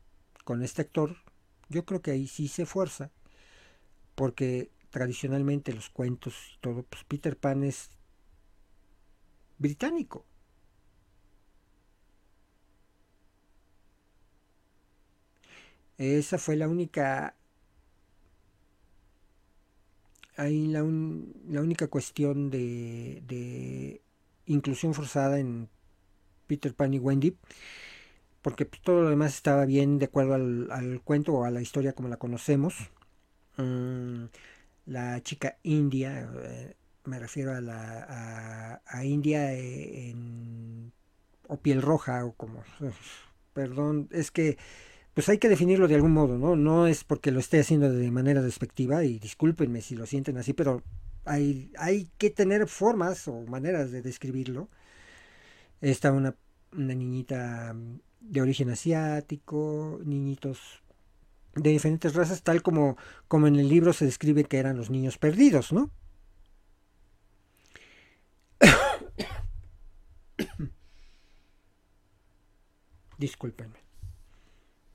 Speaker 1: con este actor, yo creo que ahí sí se fuerza, porque tradicionalmente los cuentos y todo, pues Peter Pan es británico. Esa fue la única ahí la, la única cuestión de, inclusión forzada en Peter Pan y Wendy. porque pues, todo lo demás estaba bien de acuerdo al, cuento o a la historia como la conocemos. Mm, la chica india, eh, me refiero a la a, India eh, en, o piel roja o como, perdón, es que pues hay que definirlo de algún modo, ¿no? No es porque lo esté haciendo de manera despectiva y discúlpenme si lo sienten así, pero hay, hay que tener formas o maneras de describirlo. Está una, una niñita de origen asiático, niñitos de diferentes razas, tal como, como en el libro se describe que eran los niños perdidos, ¿no? Discúlpenme.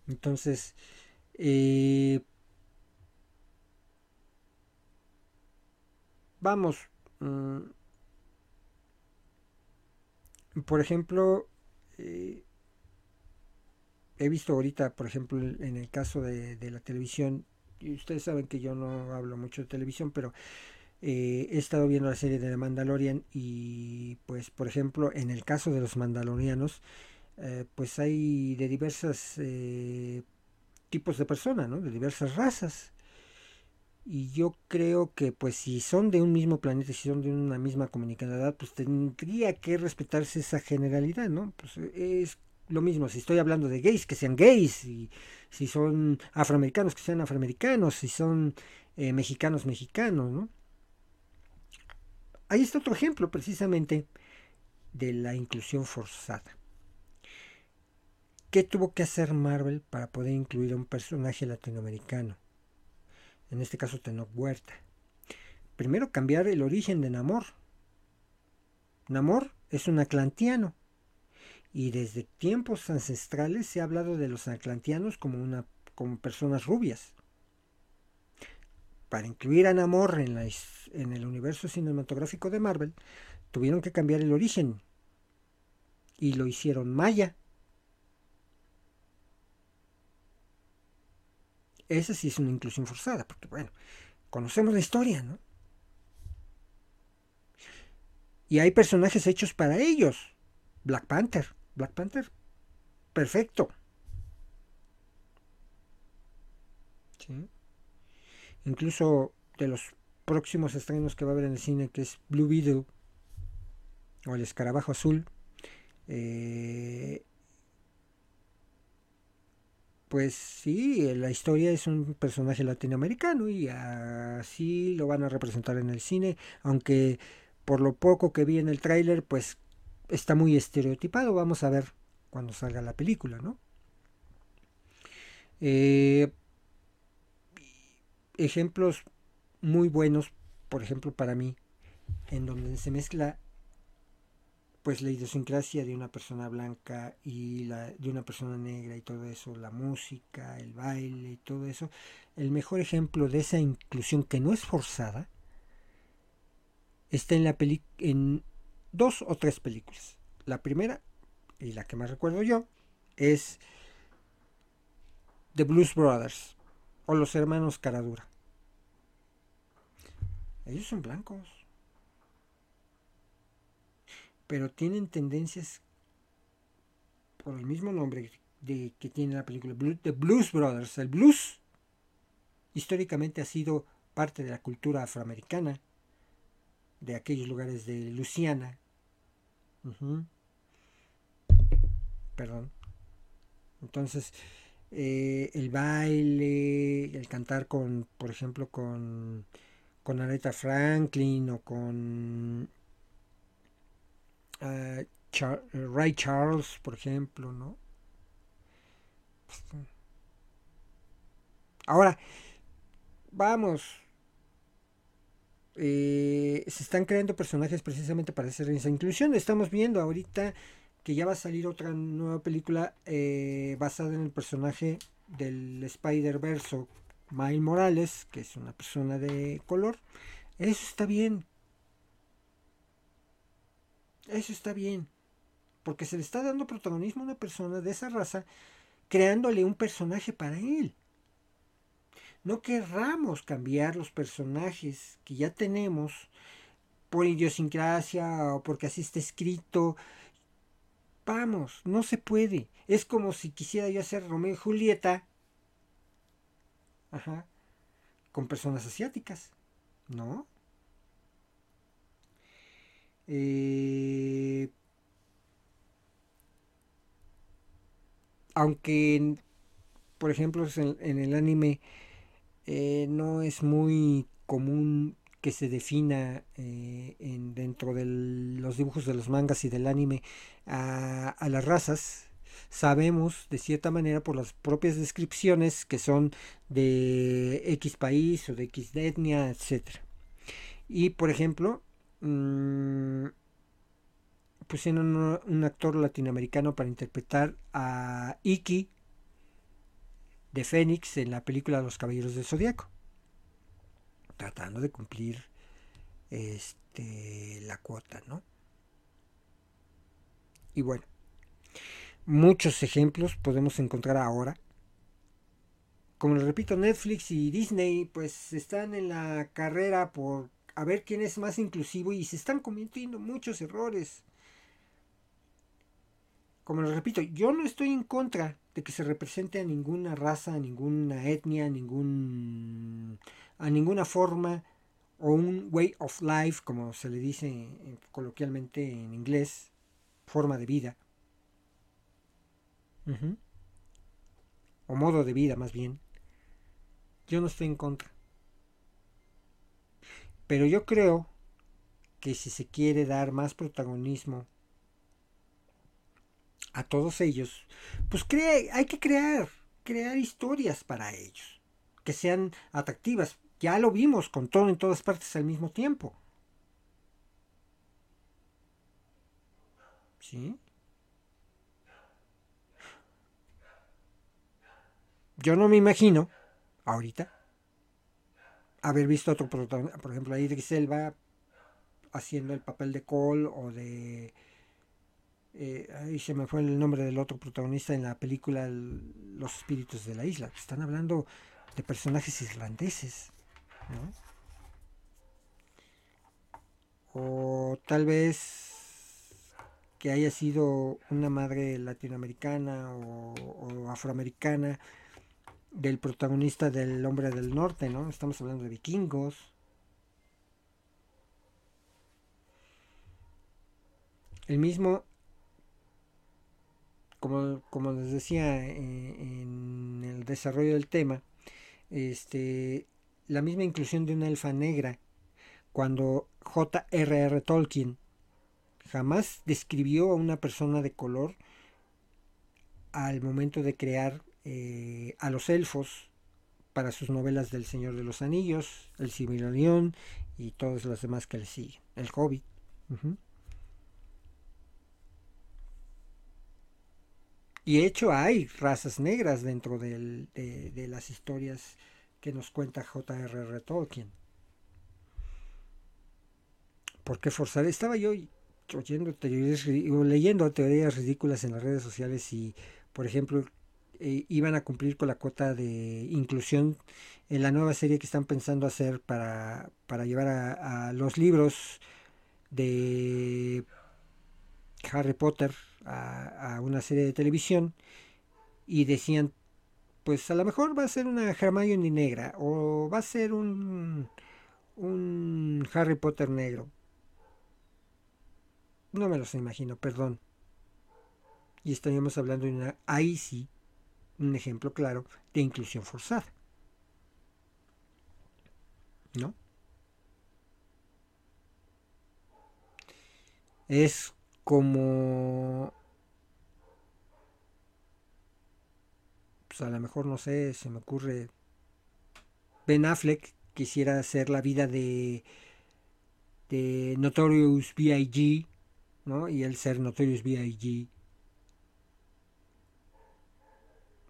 Speaker 1: Entonces, eh, vamos, mm, por ejemplo, eh, he visto ahorita, por ejemplo, en el caso de, la televisión, y ustedes saben que yo no hablo mucho de televisión, pero eh, he estado viendo la serie de The Mandalorian y pues, por ejemplo, en el caso de los mandalorianos, eh, pues hay de diversos eh, tipos de personas, ¿no? De diversas razas. Y yo creo que pues si son de un mismo planeta, si son de una misma comunidad, pues tendría que respetarse esa generalidad, ¿no? Pues es lo mismo, si estoy hablando de gays, que sean gays, si son afroamericanos, que sean afroamericanos, si son eh, mexicanos, mexicanos, ¿no? Ahí está otro ejemplo precisamente de la inclusión forzada. ¿Qué tuvo que hacer Marvel para poder incluir a un personaje latinoamericano? En este caso Tenoch Huerta. Primero cambiar el origen de Namor. Namor es un atlantiano y desde tiempos ancestrales se ha hablado de los atlantianos como, una, como personas rubias. Para incluir a Namor en, la, en el universo cinematográfico de Marvel, tuvieron que cambiar el origen y lo hicieron maya. Esa sí es una inclusión forzada, porque bueno, conocemos la historia, ¿no? Y hay personajes hechos para ellos. Black Panther. Black Panther, perfecto. Incluso de los próximos estrenos que va a haber en el cine, que es Blue Beetle o el escarabajo azul, eh, pues sí, la historia es un personaje latinoamericano y así lo van a representar en el cine, aunque por lo poco que vi en el tráiler, pues está muy estereotipado. Vamos a ver cuando salga la película, ¿no? Eh, ejemplos muy buenos, por ejemplo, para mí, en donde se mezcla pues la idiosincrasia de una persona blanca y la de una persona negra y todo eso, la música, el baile y todo eso, el mejor ejemplo de esa inclusión que no es forzada está en la peli en dos o tres películas. La primera, y la que más recuerdo yo, es The Blues Brothers o los hermanos Caradura. Ellos son blancos. Pero tienen tendencias por el mismo nombre de, que tiene la película The Blues Brothers. El blues históricamente ha sido parte de la cultura afroamericana de aquellos lugares de Luciana. Perdón. Entonces, eh, el baile, el cantar con, por ejemplo, con, con Aretha Franklin o con uh, Ray Charles, por ejemplo, ¿no? Ahora, vamos, eh, se están creando personajes precisamente para hacer esa inclusión. Estamos viendo ahorita que ya va a salir otra nueva película eh, basada en el personaje del Spider-Verse, Miles Morales, que es una persona de color. Eso está bien. Eso está bien. Porque se le está dando protagonismo a una persona de esa raza, creándole un personaje para él. No querramos cambiar los personajes que ya tenemos por idiosincrasia o porque así está escrito. Vamos, no se puede. Es como si quisiera yo hacer Romeo y Julieta. Ajá. Con personas asiáticas. ¿No? Eh, aunque, por ejemplo, en, el anime eh, no es muy común que se defina eh, en, dentro de los dibujos de los mangas y del anime a, a, las razas, sabemos de cierta manera por las propias descripciones que son de X país o de X etnia, etc. Y por ejemplo, mmm, pusieron un, un, actor latinoamericano para interpretar a Iki de Fénix en la película Los Caballeros del Zodíaco tratando de cumplir este, la cuota, ¿no? Y bueno, muchos ejemplos podemos encontrar ahora. Como les repito, Netflix y Disney pues están en la carrera por a ver quién es más inclusivo y se están cometiendo muchos errores. Como les repito, yo no estoy en contra de que se represente a ninguna raza, a ninguna etnia, a ningún a ninguna forma o un way of life, como se le dice coloquialmente en inglés, forma de vida. O modo de vida más bien. Yo no estoy en contra. Pero yo creo que si se quiere dar más protagonismo a todos ellos, pues hay que crear, crear historias para ellos, que sean atractivas. Ya lo vimos con todo en todas partes al mismo tiempo. ¿Sí? Yo no me imagino, ahorita, haber visto otro protagonista, por ejemplo, a Idris Elba haciendo el papel de Cole o de... Eh, ahí se me fue el nombre del otro protagonista en la película Los Espíritus de la Isla. Están hablando de personajes irlandeses. O tal vez que haya sido una madre latinoamericana o, afroamericana del protagonista del hombre del norte, ¿no? Estamos hablando de vikingos. El mismo, como, como les decía eh, en el desarrollo del tema, este, la misma inclusión de una elfa negra, cuando J.R.R. Tolkien jamás describió a una persona de color al momento de crear eh, a los elfos para sus novelas del Señor de los Anillos, El Silmarillion y todas las demás que le siguen, El Hobbit. Y de hecho hay razas negras dentro de, las historias que nos cuenta J.R.R. Tolkien. ¿Por qué forzar? Estaba yo oyendo teorías, leyendo teorías ridículas en las redes sociales y, por ejemplo, eh, iban a cumplir con la cuota de inclusión en la nueva serie que están pensando hacer para, para llevar a, los libros de Harry Potter a, a, una serie de televisión y decían pues a lo mejor va a ser una Hermione negra o va a ser un, un Harry Potter negro. No me los imagino, perdón. Y estaríamos hablando de una, ahí sí, un ejemplo claro de inclusión forzada. ¿No? Es como a lo mejor no sé, se me ocurre Ben Affleck quisiera hacer la vida de de Notorious B.I.G., ¿no? Y él ser Notorious B.I.G.,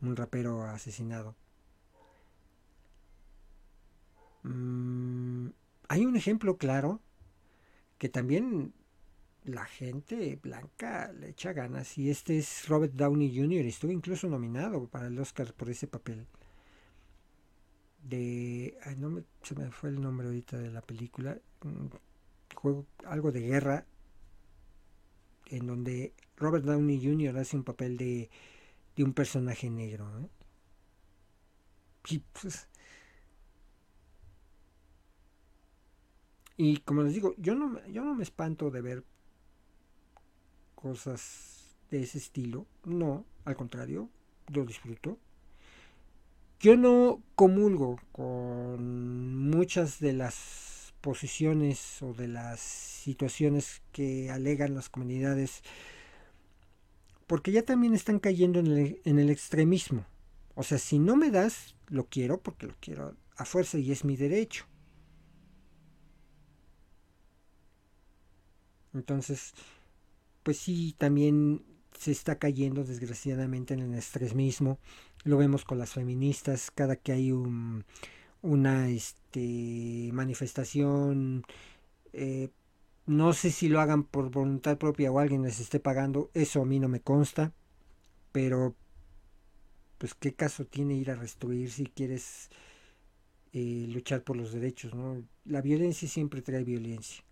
Speaker 1: un rapero asesinado. Mm, hay un ejemplo claro que también la gente blanca le echa ganas y este es Robert Downey Jr. estuvo incluso nominado para el Oscar por ese papel de ay, no me, se me fue el nombre ahorita de la película juego algo de guerra en donde Robert Downey Jr. hace un papel de, un personaje negro. Y, pues, y como les digo, yo no, yo no me espanto de ver cosas de ese estilo. No, al contrario, lo disfruto. Yo no comulgo con muchas de las posiciones o de las situaciones que alegan las comunidades, porque ya también están cayendo en el, extremismo. O sea, si no me das, lo quiero porque lo quiero a fuerza y es mi derecho. Entonces, pues sí, también se está cayendo desgraciadamente en el extremismo. Lo vemos con las feministas, cada que hay un, una este, manifestación, eh, no sé si lo hagan por voluntad propia o alguien les esté pagando, eso a mí no me consta, pero pues qué caso tiene ir a restituir si quieres eh, luchar por los derechos, ¿no? La violencia siempre trae violencia.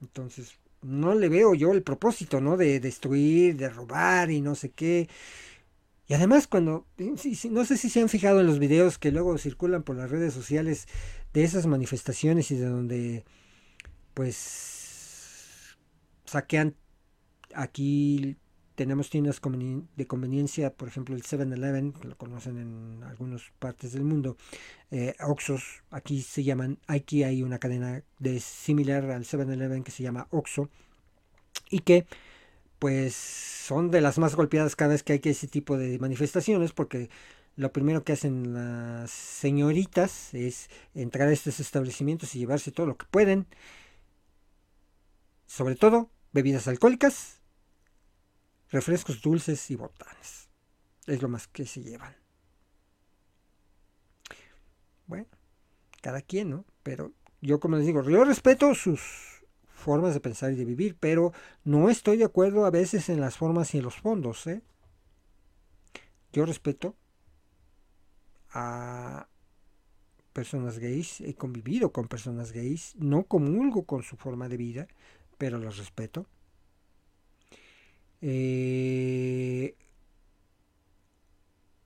Speaker 1: Entonces, no le veo yo el propósito, ¿no? De destruir, de robar y no sé qué. Y además cuando, no sé si se han fijado en los videos que luego circulan por las redes sociales de esas manifestaciones y de donde pues saquean aquí tenemos tiendas de conveniencia, por ejemplo el 7-Eleven, que lo conocen en algunas partes del mundo, eh, Oxos, aquí se llaman, aquí hay una cadena de similar al 7-Eleven que se llama Oxo, y que pues son de las más golpeadas cada vez que hay ese tipo de manifestaciones, porque lo primero que hacen las señoritas es entrar a estos establecimientos y llevarse todo lo que pueden, sobre todo bebidas alcohólicas, refrescos dulces y botanes. Es lo más que se llevan. Bueno, cada quien, ¿no? Pero yo como les digo, yo respeto sus formas de pensar y de vivir, pero no estoy de acuerdo a veces en las formas y en los fondos, ¿eh? Yo respeto a personas gays, he convivido con personas gays, no comulgo con su forma de vida, pero los respeto. Eh,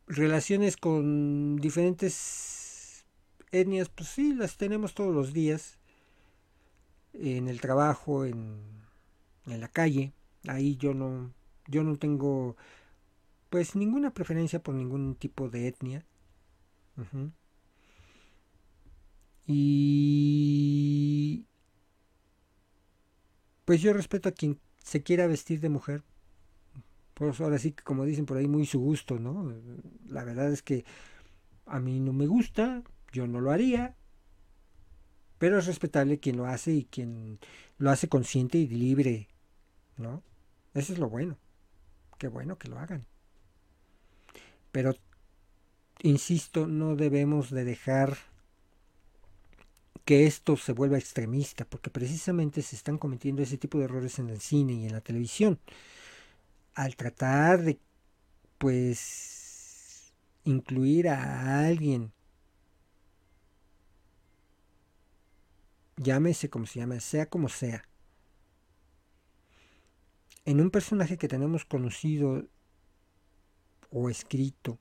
Speaker 1: relaciones con diferentes etnias, pues sí, las tenemos todos los días, en el trabajo, en, en la calle, ahí yo no, yo no tengo pues ninguna preferencia por ningún tipo de etnia. Y pues yo respeto a quien se quiera vestir de mujer, pues ahora sí que como dicen por ahí, muy su gusto, ¿no? La verdad es que a mí no me gusta, yo no lo haría, pero es respetable quien lo hace y quien lo hace consciente y libre, ¿no? Eso es lo bueno. Qué bueno que lo hagan. Pero, insisto, no debemos de dejar que esto se vuelva extremista, porque precisamente se están cometiendo ese tipo de errores en el cine y en la televisión al tratar de, pues, incluir a alguien, llámese como se llame, sea como sea, en un personaje que tenemos conocido o escrito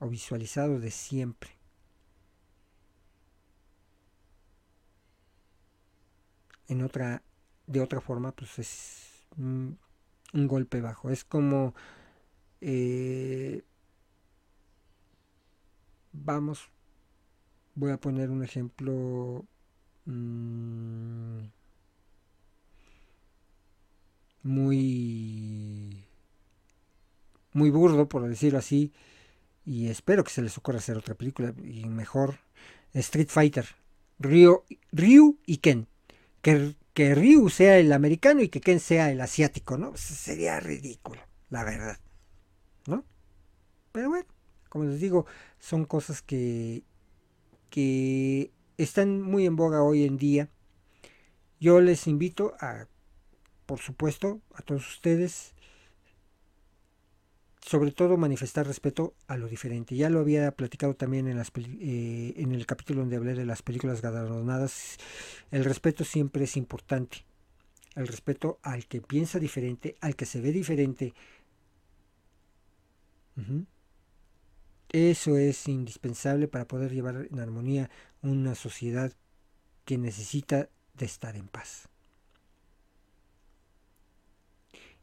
Speaker 1: o visualizado de siempre. En otra, de otra forma, pues es un golpe bajo. Es como, eh, vamos, voy a poner un ejemplo mm, muy, muy burdo, por decirlo así, y espero que se les ocurra hacer otra película y mejor Street Fighter, Ryu, Ryu y Ken, que que Ryu sea el americano y que Ken sea el asiático, ¿no? Sería ridículo, la verdad, ¿no? Pero bueno, como les digo, son cosas que, que están muy en boga hoy en día. Yo les invito a, por supuesto, a todos ustedes, sobre todo manifestar respeto a lo diferente. Ya lo había platicado también en, las, eh, en el capítulo donde hablé de las películas galardonadas. El respeto siempre es importante. el respeto al que piensa diferente, al que se ve diferente. Eso es indispensable para poder llevar en armonía una sociedad que necesita de estar en paz.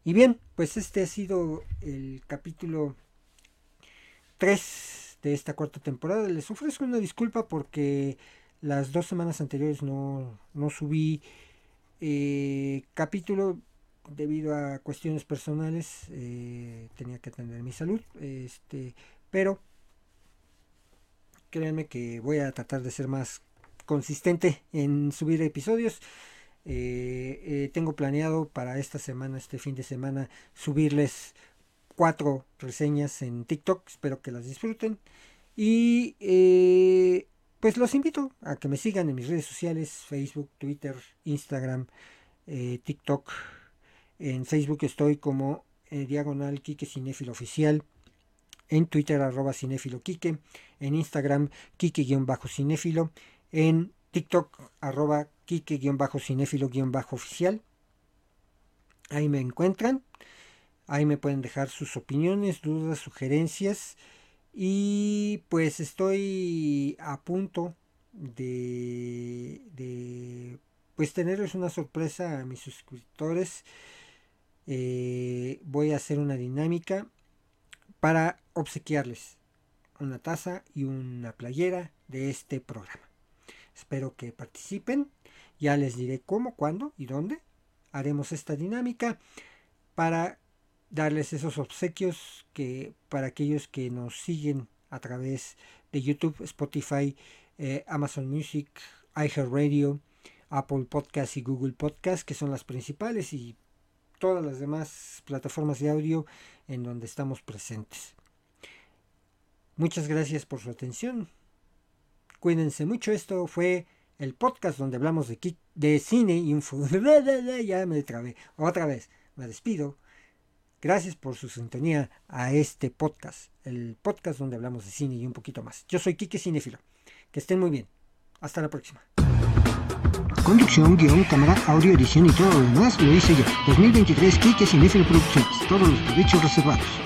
Speaker 1: Y bien, pues este ha sido el capítulo 3 de esta cuarta temporada. Les ofrezco una disculpa porque las dos semanas anteriores no, no subí eh, capítulo debido a cuestiones personales. Eh, tenía que atender mi salud. Este, pero créanme que voy a tratar de ser más consistente en subir episodios. Eh, tengo planeado para esta semana, este fin de semana, subirles cuatro reseñas en TikTok. Espero que las disfruten. Y eh, pues los invito a que me sigan en mis redes sociales, Facebook, Twitter, Instagram, eh, TikTok. En Facebook estoy como eh, diagonal Kike Cinéfilo Oficial. En Twitter arroba cinéfilo Kike. En Instagram Kike-cinéfilo. En TikTok arroba Kike-cinéfilo-oficial. Ahí me encuentran. Ahí me pueden dejar sus opiniones, dudas, sugerencias. Y pues estoy a punto de, de pues tenerles una sorpresa a mis suscriptores. Eh, voy a hacer una dinámica para obsequiarles una taza y una playera de este programa. Espero que participen. Ya les diré cómo, cuándo y dónde haremos esta dinámica para darles esos obsequios que para aquellos que nos siguen a través de YouTube, Spotify, eh, Amazon Music, iHeartRadio, Apple Podcast y Google Podcast, que son las principales y todas las demás plataformas de audio en donde estamos presentes. Muchas gracias por su atención. Cuídense mucho. Esto fue el podcast donde hablamos de, de cine y un ya me trabé. Otra vez. Me despido. Gracias por su sintonía a este podcast, el podcast donde hablamos de cine y un poquito más. Yo soy Quique Cinefilo. Que estén muy bien. Hasta la próxima.
Speaker 2: Conducción, guion, cámara, audio, edición y todo lo demás lo hice yo. 2023 Quique Cinefilo Producciones. Todos los derechos reservados.